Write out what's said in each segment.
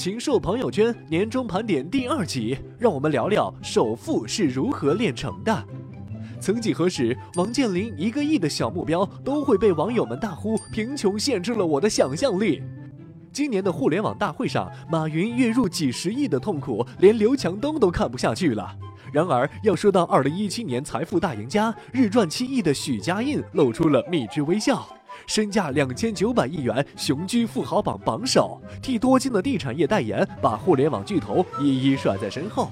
禽兽朋友圈年终盘点第二集，让我们聊聊首富是如何炼成的。曾几何时，王健林一个亿的小目标都会被网友们大呼“贫穷限制了我的想象力”。今年的互联网大会上，马云月入几十亿的痛苦，连刘强东都看不下去了。然而，要说到二零一七年财富大赢家，日赚七亿的许家印露出了蜜汁微笑，身价两千九百亿元，雄居富豪榜榜首，替多金的地产业代言，把互联网巨头一一甩在身后。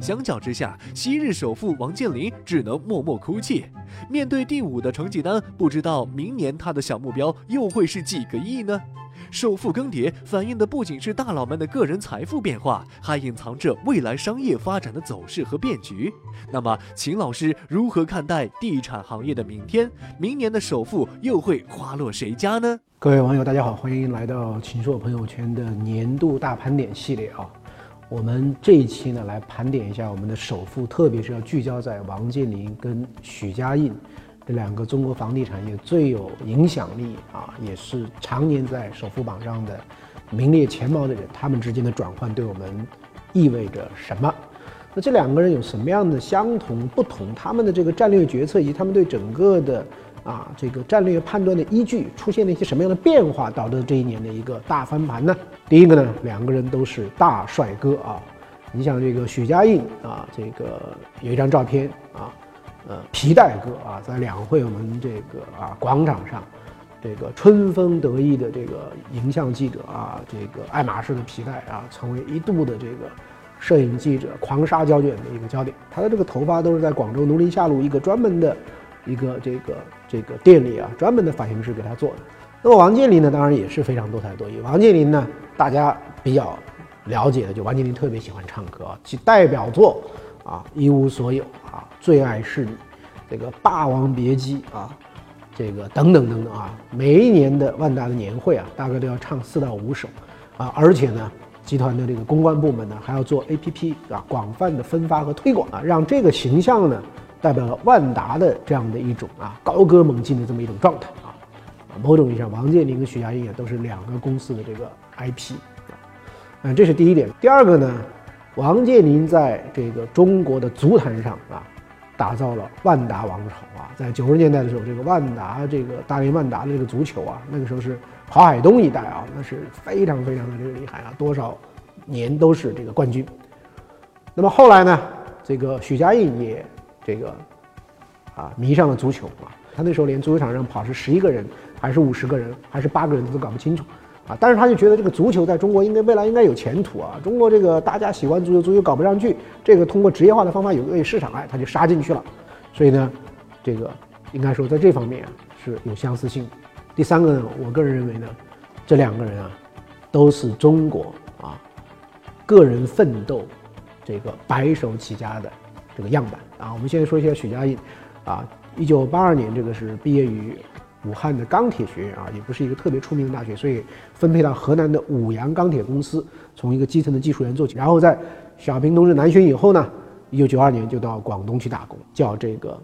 相较之下，昔日首富王健林只能默默哭泣。面对第五的成绩单，不知道明年他的小目标又会是几个亿呢？首富更迭反映的不仅是大佬们的个人财富变化，还隐藏着未来商业发展的走势和变局。那么，秦老师如何看待地产行业的明天？明年的首富又会花落谁家呢？各位网友，大家好，欢迎来到秦朔朋友圈的年度大盘点系列啊。我们这一期呢，来盘点一下我们的首富，特别是要聚焦在王健林跟许家印。这两个中国房地产业最有影响力啊，也是常年在首富榜上的名列前茅的人，他们之间的转换对我们意味着什么？那这两个人有什么样的相同不同？他们的这个战略决策以及他们对整个的啊这个战略判断的依据出现了一些什么样的变化，导致这一年的一个大翻盘呢？第一个呢，两个人都是大帅哥啊，你想这个许家印啊，这个有一张照片啊。呃，皮带哥啊，在两会我们这个啊广场上，这个春风得意的这个影像记者啊，这个爱马仕的皮带啊，成为一度的这个摄影记者狂杀胶卷的一个焦点。他的这个头发都是在广州农林下路一个专门的一个这个这个店里啊，专门的发型师给他做的。那么王健林呢，当然也是非常多才多艺。王健林呢，大家比较了解的，就王健林特别喜欢唱歌，其代表作。啊，一无所有啊，最爱是你，这个《霸王别姬》啊，这个等等等等啊，每一年的万达的年会啊，大概都要唱四到五首啊，而且呢，集团的这个公关部门呢，还要做 APP 啊，广泛的分发和推广啊，让这个形象呢，代表了万达的这样的一种啊高歌猛进的这么一种状态啊。某种意义上，王健林跟许家印也都是两个公司的这个 IP 啊，嗯，这是第一点。第二个呢？王健林在这个中国的足坛上啊，打造了万达王朝啊。在九十年代的时候，这个万达这个大连万达的这个足球啊，那个时候是郝海东一代啊，那是非常非常的这个厉害啊，多少年都是这个冠军。那么后来呢，这个许家印也这个啊迷上了足球啊，他那时候连足球场上跑是十一个人还是五十个人还是八个人他都搞不清楚。啊，但是他就觉得这个足球在中国应该未来应该有前途啊！中国这个大家喜欢足球，足球搞不上去，这个通过职业化的方法有个市场，哎，他就杀进去了。所以呢，这个应该说在这方面是有相似性。第三个呢，我个人认为呢，这两个人啊，都是中国啊个人奋斗这个白手起家的这个样板啊。我们现在说一下许家印啊，一九八二年这个是毕业于。武汉的钢铁学院啊，也不是一个特别出名的大学，所以分配到河南的五羊钢铁公司，从一个基层的技术员做起。然后在小平同志南巡以后呢，一九九二年就到广东去打工，叫这个，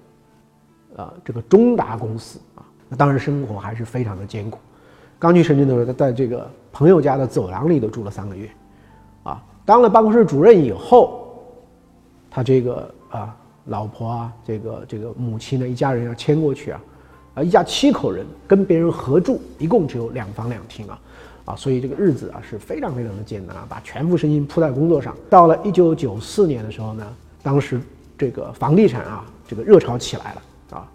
呃，这个中达公司啊。那当然生活还是非常的艰苦。刚去深圳的时候，他在这个朋友家的走廊里都住了三个月，啊，当了办公室主任以后，他这个啊，老婆啊，这个这个母亲呢，一家人要迁过去啊。啊，一家七口人跟别人合住，一共只有两房两厅啊，啊，所以这个日子啊是非常非常的艰难啊，把全部身心扑在工作上。到了一九九四年的时候呢，当时这个房地产啊这个热潮起来了啊，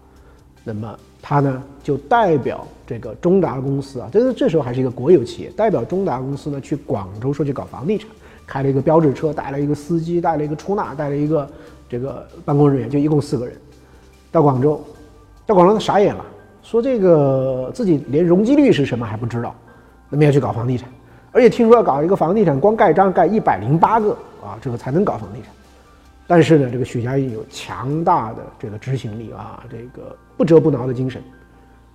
那么他呢就代表这个中达公司啊，这是这时候还是一个国有企业，代表中达公司呢去广州说去搞房地产，开了一个标志车，带了一个司机，带了一个出纳，带了一个这个办公人员，就一共四个人，到广州。到广州，他傻眼了，说这个自己连容积率是什么还不知道，那么要去搞房地产，而且听说要搞一个房地产，光盖章盖一百零八个啊，这个才能搞房地产。但是呢，这个许家印有强大的这个执行力啊，这个不折不挠的精神。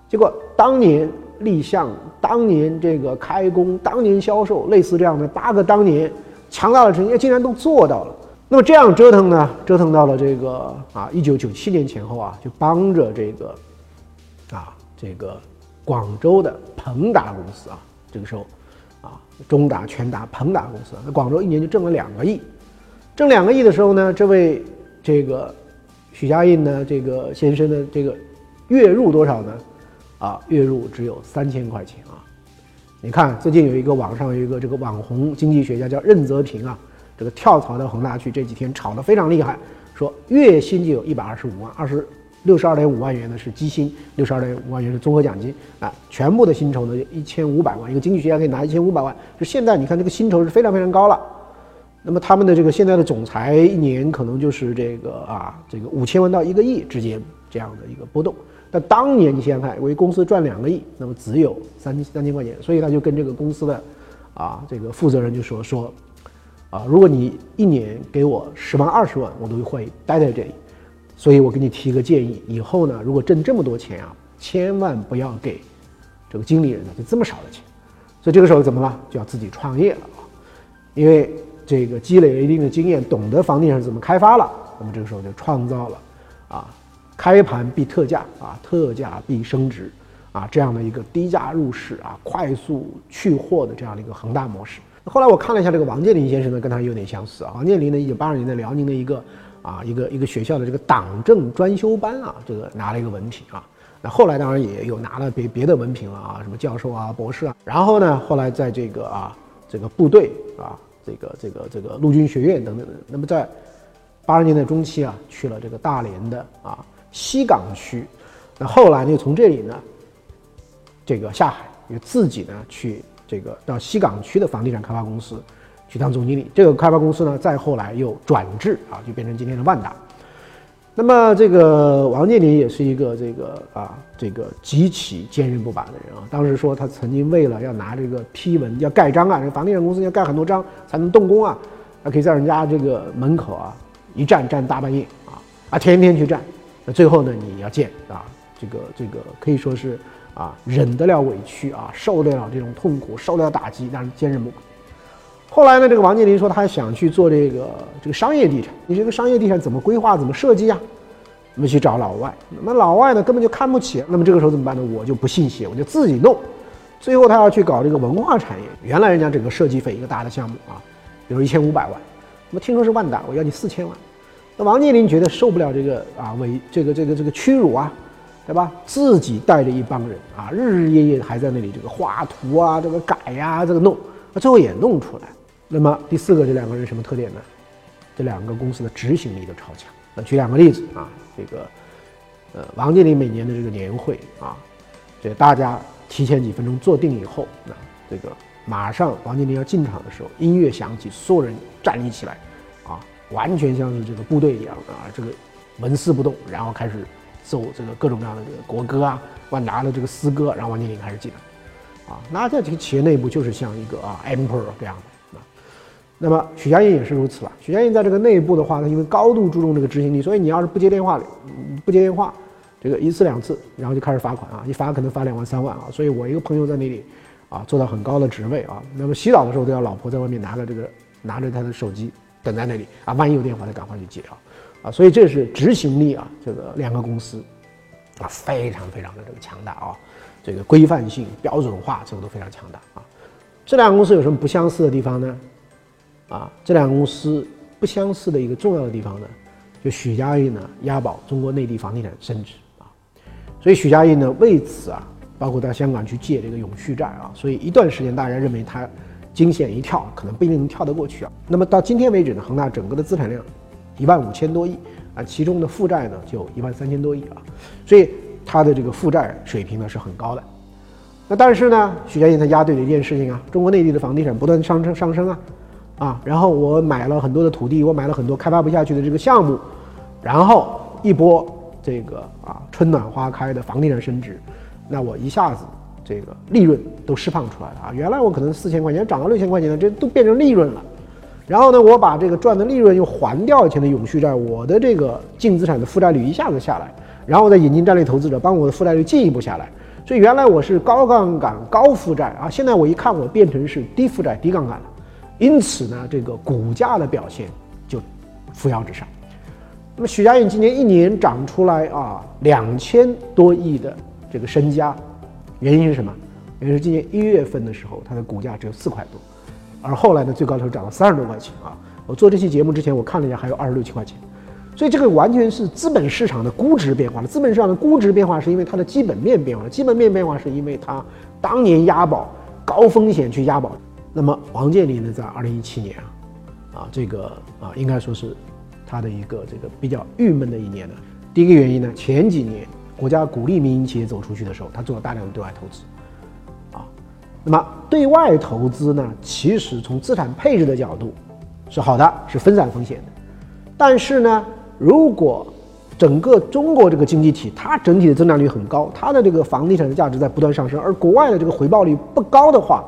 结果当年立项、当年这个开工、当年销售，类似这样的八个当年强大的成绩，竟然都做到了。那么这样折腾呢？折腾到了这个啊，一九九七年前后啊，就帮着这个，这个广州的鹏达公司啊，这个时候啊，中达、全达、鹏达公司，那广州一年就挣了两个亿。挣两个亿的时候呢，这位这个许家印呢，这个先生的这个月入多少呢？啊，月入只有三千块钱啊！你看，最近有一个网上有一个这个网红经济学家叫任泽平啊，这个跳槽到恒大去，这几天炒得非常厉害，说月薪就有一百二十五万，二十六十二点五万元呢是基薪，六十二点五万元是综合奖金啊，全部的薪酬呢一千五百万，一个经济学家可以拿一千五百万，就现在你看这个薪酬是非常非常高了。那么他们的这个现在的总裁一年可能就是这个啊，这个五千万到一个亿之间这样的一个波动。但当年你想想看，为公司赚两个亿，那么只有三三千块钱，所以他就跟这个公司的啊这个负责人就说说，啊如果你一年给我十万二十万，我都会待在这里。所以我给你提一个建议，以后呢如果挣这么多钱啊，千万不要给这个经理人呢就这么少的钱。所以这个时候怎么了？就要自己创业了啊，因为这个积累了一定的经验，懂得房地产怎么开发了，那么这个时候就创造了啊。开盘必特价啊，特价必升值啊，这样的一个低价入市啊，快速去货的这样的一个恒大模式。后来我看了一下这个王健林先生呢，跟他有点相似啊。王健林呢，一九八二年的辽宁的一个啊一个一个学校的这个党政专修班啊，这个拿了一个文凭啊。那后来当然也有拿了别别的文凭了啊，什么教授啊、博士啊。然后呢，后来在这个啊这个部队啊，这个这个这个陆军学院等等等。那么在八十年代中期啊，去了这个大连的啊。西港区，那后来呢？从这里呢，这个下海，又自己呢去这个到西港区的房地产开发公司去当总经理。这个开发公司呢，再后来又转制啊，就变成今天的万达。那么这个王健林也是一个这个啊，这个极其坚韧不拔的人啊。当时说他曾经为了要拿这个批文要盖章啊，这个房地产公司要盖很多章才能动工啊，他可以在人家这个门口啊一站站大半夜啊啊，天天去站。那最后呢，你要见啊，这个这个可以说是啊，忍得了委屈啊，受得了这种痛苦，受得了打击，但是坚韧不拔。后来呢，这个王健林说他想去做这个这个商业地产，你这个商业地产怎么规划，怎么设计啊？那么去找老外，那么老外呢根本就看不起。那么这个时候怎么办呢？我就不信邪，我就自己弄。最后他要去搞这个文化产业，原来人家整个设计费一个大的项目啊，比如一千五百万，那么听说是万达，我要你四千万。那王健林觉得受不了这个啊，为这个这个这个屈辱啊，对吧？自己带着一帮人啊，日日夜夜还在那里这个画图啊，这个改呀，这个弄，最后也弄出来。那么第四个，这两个人什么特点呢？这两个公司的执行力都超强。那举两个例子啊，这个呃，王健林每年的这个年会啊，这大家提前几分钟坐定以后，那这个马上王健林要进场的时候，音乐响起，所有人站立起来。啊完全像是这个部队一样啊，这个纹丝不动，然后开始奏这个各种各样的这个国歌啊，万达的这个诗歌，然后王健林开始进来，啊，那在这个企业内部就是像一个啊 emperor 这样的。那么许家印也是如此了。许家印在这个内部的话，他因为高度注重这个执行力，所以你要是不接电话，不接电话，这个一次两次，然后就开始罚款啊，一罚可能罚两万三万啊。所以我一个朋友在那里啊，做到很高的职位啊，那么洗澡的时候都要老婆在外面拿着这个拿着他的手机。等在那里啊，万一有电话，他赶快去接啊，啊，所以这是执行力啊，这个两个公司啊，非常非常的这个强大啊，这个规范性、标准化，这个都非常强大啊。这两个公司有什么不相似的地方呢？啊，这两个公司不相似的一个重要的地方呢，就许家印呢押宝中国内地房地产升值啊，所以许家印呢为此啊，包括到香港去借这个永续债啊，所以一段时间大家认为他。惊险一跳，可能不一定能跳得过去啊。那么到今天为止呢，恒大整个的资产量一万五千多亿啊，其中的负债呢就一万三千多亿啊，所以它的这个负债水平呢是很高的。那但是呢，许家印他押对了一件事情啊，中国内地的房地产不断上升上升啊，啊，然后我买了很多的土地，我买了很多开发不下去的这个项目，然后一波这个啊春暖花开的房地产升值，那我一下子。这个利润都释放出来了啊！原来我可能四千块钱涨到六千块钱了，这都变成利润了。然后呢，我把这个赚的利润又还掉以前的永续债，我的这个净资产的负债率一下子下来，然后再引进战略投资者，帮我的负债率进一步下来。所以原来我是高杠杆高负债啊，现在我一看我变成是低负债低杠杆了。因此呢，这个股价的表现就扶摇直上。那么许家印今年一年涨出来啊两千多亿的这个身家。原因是什么？也就是今年一月份的时候，它的股价只有四块多，而后来呢，最高的时候涨到三十多块钱啊。我做这期节目之前，我看了一下，还有二十六七块钱。所以这个完全是资本市场的估值变化了。资本市场的估值变化是因为它的基本面变化了，基本面变化是因为它当年押宝高风险去押宝。那么王健林呢，在二零一七年啊，啊这个啊应该说是他的一个这个比较郁闷的一年呢。第一个原因呢，前几年国家鼓励民营企业走出去的时候，他做了大量的对外投资，啊，那么对外投资呢，其实从资产配置的角度是好的，是分散风险的，但是呢。如果整个中国这个经济体，它整体的增长率很高，它的这个房地产的价值在不断上升，而国外的这个回报率不高的话，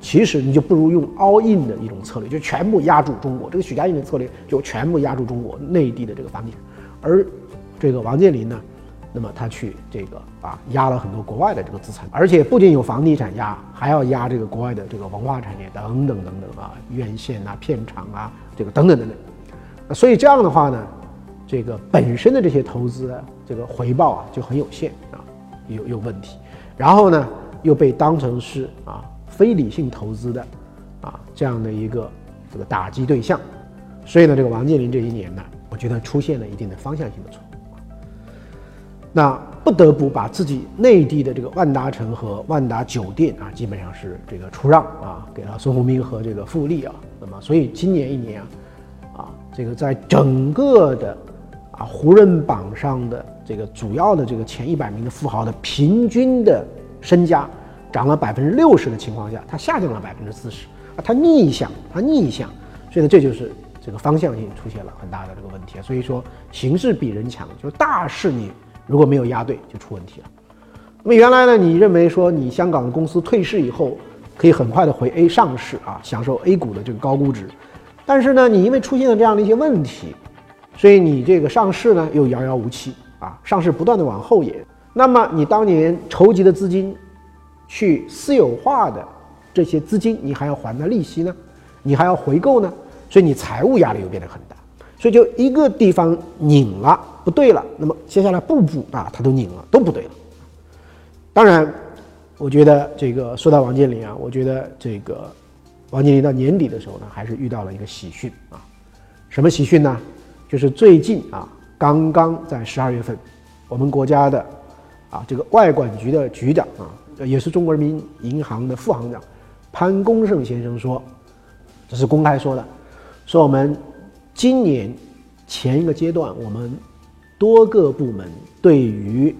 其实你就不如用 all in 的一种策略，就全部压住中国。这个许家印的策略就全部压住中国内地的这个房地产，而这个王健林呢，那么他去这个啊压了很多国外的这个资产，而且不仅有房地产压，还要压这个国外的这个文化产业等等等等啊，院线啊、片场啊，这个等等等等。所以这样的话呢。这个本身的这些投资，这个回报啊就很有限啊，有有问题。然后呢，又被当成是啊非理性投资的啊这样的一个这个打击对象。所以呢，这个王健林这一年呢，我觉得出现了一定的方向性的错误。那不得不把自己内地的这个万达城和万达酒店啊，基本上是这个出让啊，给了孙宏斌和这个富力啊。那么，所以今年一年啊，啊这个在整个的啊，胡润榜上的这个主要的这个前一百名的富豪的平均的身家涨了百分之六十的情况下，它下降了百分之四十啊，它逆向，它逆向，所以呢，这就是这个方向性出现了很大的这个问题啊。所以说，形势比人强，就是大势你如果没有压对，就出问题了。那么原来呢，你认为说你香港的公司退市以后可以很快的回 A 上市啊，享受 A 股的这个高估值，但是呢，你因为出现了这样的一些问题。所以你这个上市呢又遥遥无期啊，上市不断的往后延。那么你当年筹集的资金，去私有化的这些资金，你还要还的利息呢，你还要回购呢，所以你财务压力又变得很大。所以就一个地方拧了不对了，那么接下来步步啊它都拧了都不对了。当然，我觉得这个说到王健林啊，我觉得这个王健林到年底的时候呢，还是遇到了一个喜讯啊，什么喜讯呢？就是最近啊，刚刚在十二月份，我们国家的啊这个外管局的局长啊，也是中国人民银行的副行长潘功胜先生说，这是公开说的，说我们今年前一个阶段，我们多个部门对于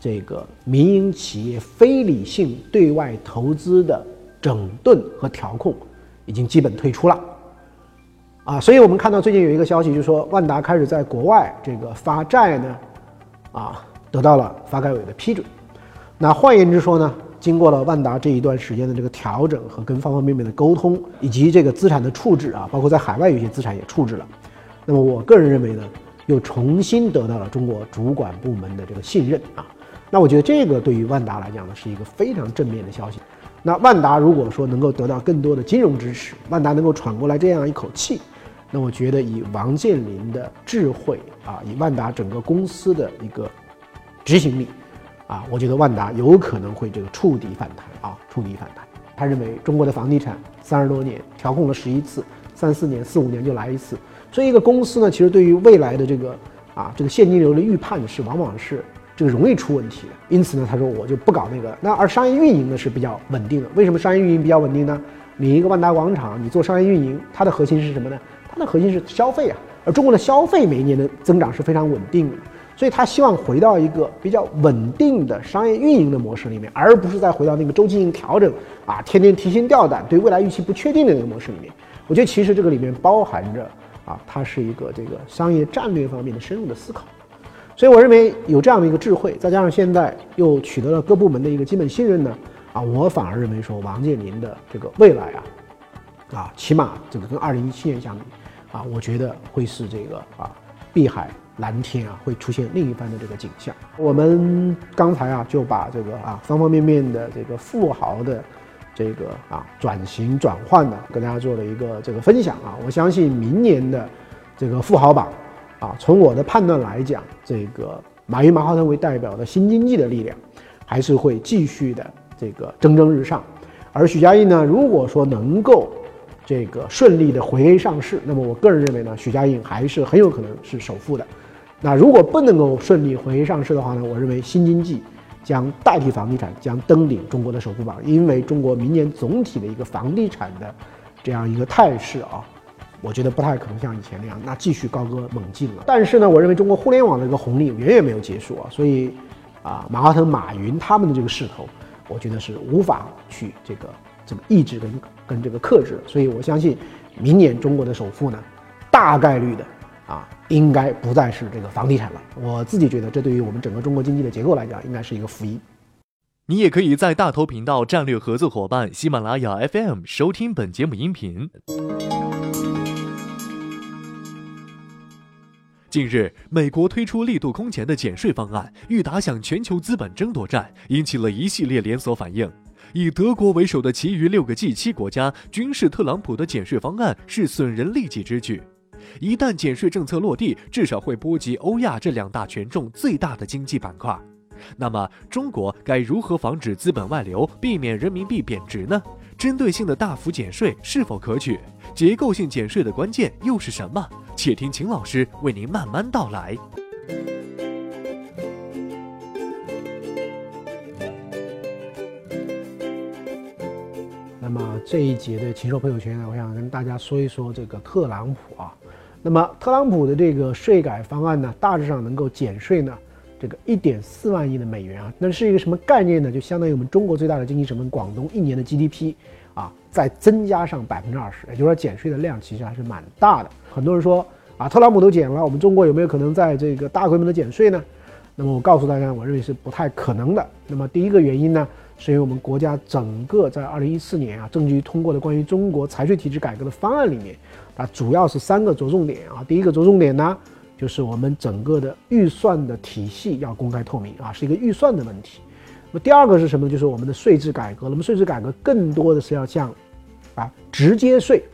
这个民营企业非理性对外投资的整顿和调控，已经基本退出了。啊，所以我们看到最近有一个消息，就是说万达开始在国外这个发债呢，啊，得到了发改委的批准。那换言之说呢，经过了万达这一段时间的这个调整和跟方方面面的沟通，以及这个资产的处置啊，包括在海外有些资产也处置了。那么我个人认为呢，又重新得到了中国主管部门的这个信任啊。那我觉得这个对于万达来讲呢，是一个非常正面的消息。那万达如果说能够得到更多的金融支持，万达能够喘过来这样一口气。那我觉得以王健林的智慧啊，以万达整个公司的一个执行力啊，我觉得万达有可能会这个触底反弹啊，触底反弹。他认为中国的房地产三十多年调控了十一次，三四年、四五年就来一次，所以一个公司呢，其实对于未来的这个啊这个现金流的预判是往往是这个容易出问题的。因此呢，他说我就不搞那个。那而商业运营呢是比较稳定的。为什么商业运营比较稳定呢？你一个万达广场，你做商业运营，它的核心是什么呢？它的核心是消费啊，而中国的消费每一年的增长是非常稳定的，所以他希望回到一个比较稳定的商业运营的模式里面，而不是再回到那个周期性调整啊，天天提心吊胆、对未来预期不确定的那个模式里面。我觉得其实这个里面包含着啊，它是一个这个商业战略方面的深入的思考。所以我认为有这样的一个智慧，再加上现在又取得了各部门的一个基本信任呢，啊，我反而认为说王健林的这个未来啊，啊，起码这个跟二零一七年相比。啊，我觉得会是这个啊，碧海蓝天啊，会出现另一番的这个景象。我们刚才啊，就把这个啊方方面面的这个富豪的这个啊转型转换呢，跟大家做了一个这个分享啊。我相信明年的这个富豪榜啊，从我的判断来讲，这个马云、马化腾为代表的新经济的力量，还是会继续的这个蒸蒸日上。而许家印呢，如果说能够这个顺利的回 A 上市，那么我个人认为呢，许家印还是很有可能是首富的。那如果不能够顺利回上市的话呢，我认为新经济将代替房地产，将登顶中国的首富榜，因为中国明年总体的一个房地产的这样一个态势啊。我觉得不太可能像以前那样，那继续高歌猛进了。但是呢，我认为中国互联网的一个红利远远没有结束啊，所以啊，马化腾、马云他们的这个势头，我觉得是无法去这个这么抑制跟跟这个克制。所以我相信，明年中国的首富呢，大概率的啊，应该不再是这个房地产了。我自己觉得，这对于我们整个中国经济的结构来讲，应该是一个福音。你也可以在大头频道战略合作伙伴喜马拉雅 FM 收听本节目音频。近日，美国推出力度空前的减税方案，欲打响全球资本争夺战，引起了一系列连锁反应。以德国为首的其余六个 G7 国家均视特朗普的减税方案是损人利己之举。一旦减税政策落地，至少会波及欧亚这两大权重最大的经济板块。那么，中国该如何防止资本外流，避免人民币贬值呢？针对性的大幅减税是否可取？结构性减税的关键又是什么？且听秦老师为您慢慢道来。那么这一节的禽兽朋友圈呢，我想跟大家说一说这个特朗普啊。那么特朗普的这个税改方案呢，大致上能够减税呢，这个一点四万亿的美元啊，那是一个什么概念呢？就相当于我们中国最大的经济成分广东一年的 GDP。啊，再增加上百分之二十，也就是说减税的量其实还是蛮大的。很多人说啊，特朗普都减了，我们中国有没有可能在这个大规模的减税呢？那么我告诉大家，我认为是不太可能的。那么第一个原因呢，是因为我们国家整个在二零一四年啊，政局通过的关于中国财税体制改革的方案里面，啊，主要是三个着重点啊。第一个着重点呢，就是我们整个的预算的体系要公开透明啊，是一个预算的问题。那么第二个是什么？就是我们的税制改革。那么税制改革更多的是要向，啊，直接税，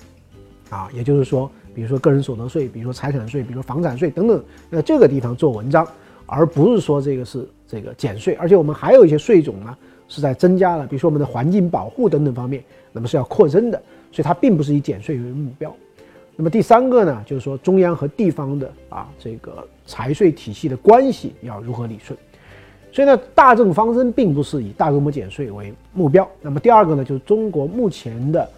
啊，也就是说，比如说个人所得税，比如说财产税，比如说房产税等等，那这个地方做文章，而不是说这个是这个减税。而且我们还有一些税种呢是在增加了，比如说我们的环境保护等等方面，那么是要扩增的。所以它并不是以减税为目标。那么第三个呢，就是说中央和地方的啊这个财税体系的关系要如何理顺。所以呢，大政方针并不是以大规模减税为目标。那么第二个呢，就是中国目前的，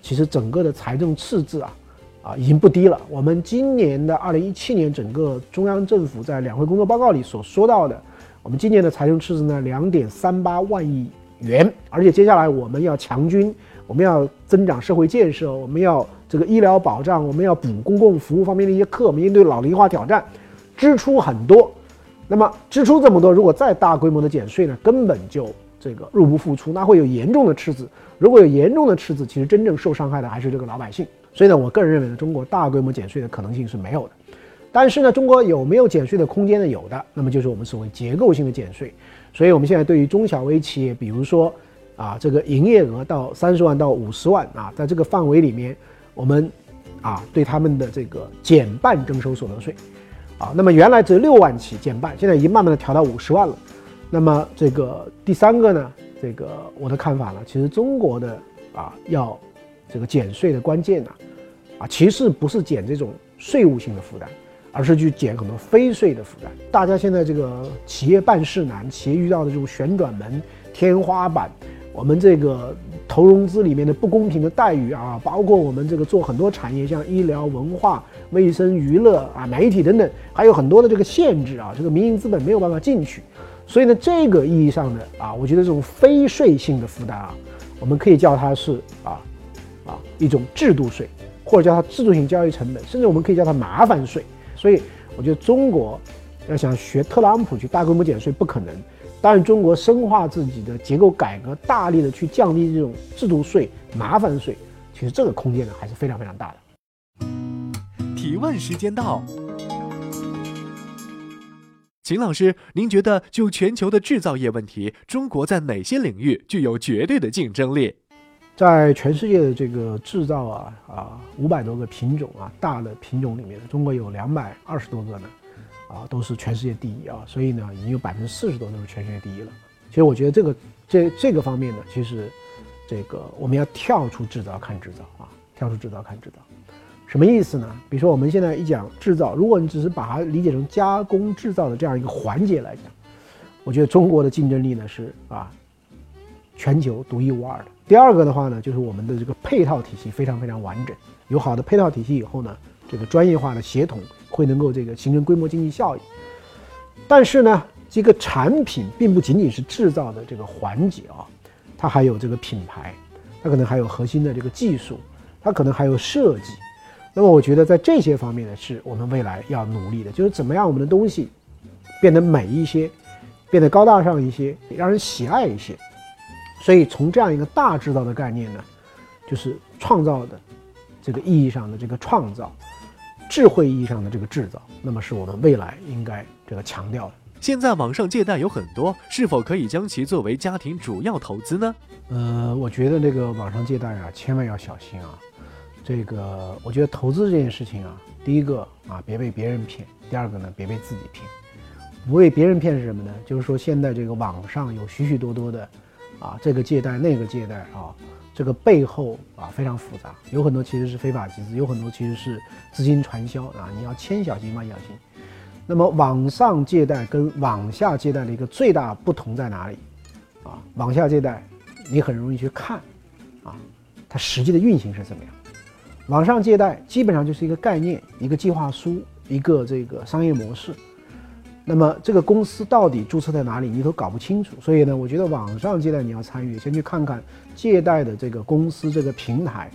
其实整个的财政赤字啊，啊已经不低了。我们今年的二零一七年，整个中央政府在两会工作报告里所说到的，我们今年的财政赤字呢，两点三八万亿元。而且接下来我们要强军，我们要增长社会建设，我们要这个医疗保障，我们要补公共服务方面的一些课，我们应对老龄化挑战，支出很多。那么支出这么多，如果再大规模的减税呢，根本就这个入不敷出，那会有严重的赤字。如果有严重的赤字，其实真正受伤害的还是这个老百姓。所以呢，我个人认为呢，中国大规模减税的可能性是没有的。但是呢，中国有没有减税的空间呢？有的。那么就是我们所谓结构性的减税。所以我们现在对于中小微企业，比如说啊，这个营业额到三十万到五十万啊，在这个范围里面，我们啊对他们的这个减半征收所得税。啊，那么原来只有六万起减半，现在已经慢慢的调到五十万了。那么这个第三个呢，这个我的看法呢，其实中国的啊要这个减税的关键呢，啊其实不是减这种税务性的负担，而是去减很多非税的负担。大家现在这个企业办事难，企业遇到的这种旋转门、天花板，我们这个投融资里面的不公平的待遇啊，包括我们这个做很多产业，像医疗、文化。卫生、娱乐啊，媒体等等，还有很多的这个限制啊，这个民营资本没有办法进去，所以呢，这个意义上的啊，我觉得这种非税性的负担啊，我们可以叫它是啊啊一种制度税，或者叫它制度性交易成本，甚至我们可以叫它麻烦税。所以我觉得中国要想学特朗普去大规模减税不可能，但是中国深化自己的结构改革，大力的去降低这种制度税、麻烦税，其实这个空间呢还是非常非常大的。提问时间到，秦老师，您觉得就全球的制造业问题，中国在哪些领域具有绝对的竞争力？在全世界的这个制造啊啊五百多个品种啊大的品种里面，中国有两百二十多个呢，啊都是全世界第一啊，所以呢已经有百分之四十多都是全世界第一了。其实我觉得这个这这个方面呢，其实这个我们要跳出制造看制造啊，跳出制造看制造，什么意思呢？比如说我们现在一讲制造，如果你只是把它理解成加工制造的这样一个环节来讲，我觉得中国的竞争力呢是啊全球独一无二的。第二个的话呢，就是我们的这个配套体系非常非常完整，有好的配套体系以后呢，这个专业化的协同会能够这个形成规模经济效益。但是呢，这个产品并不仅仅是制造的这个环节啊，它还有这个品牌，它可能还有核心的这个技术，它可能还有设计。那么我觉得在这些方面呢，是我们未来要努力的，就是怎么样我们的东西变得美一些，变得高大上一些，让人喜爱一些。所以从这样一个大制造的概念呢，就是创造的这个意义上的这个创造，智慧意义上的这个制造，那么是我们未来应该这个强调的。现在网上借贷有很多，是否可以将其作为家庭主要投资呢？呃，我觉得这个网上借贷啊，千万要小心啊。这个我觉得投资这件事情啊，第一个啊，别被别人骗；第二个呢，别被自己骗。不被别人骗是什么呢？就是说现在这个网上有许许多多的。啊，这个借贷那个借贷啊，这个背后啊非常复杂，有很多其实是非法集资，有很多其实是资金传销啊，你要千小心万小心。那么网上借贷跟网下借贷的一个最大不同在哪里？啊，网下借贷你很容易去看，啊，它实际的运行是怎么样？网上借贷基本上就是一个概念、一个计划书、一个这个商业模式。那么这个公司到底注册在哪里，你都搞不清楚。所以呢，我觉得网上借贷你要参与，先去看看借贷的这个公司这个平台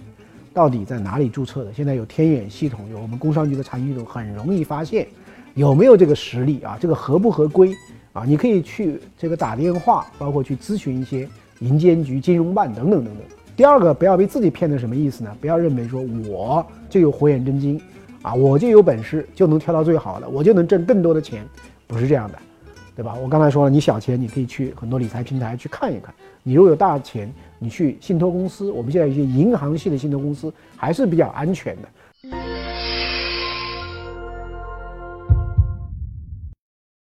到底在哪里注册的。现在有天眼系统，有我们工商局的查询系统，很容易发现有没有这个实力啊，这个合不合规啊？你可以去这个打电话，包括去咨询一些银监局、金融办等等等等。第二个，不要被自己骗的什么意思呢？不要认为说我就有火眼金睛啊，我就有本事就能挑到最好的，我就能挣更多的钱。不是这样的，对吧？我刚才说了，你小钱你可以去很多理财平台去看一看。你如果有大钱，你去信托公司。我们现在一些银行系的信托公司还是比较安全的。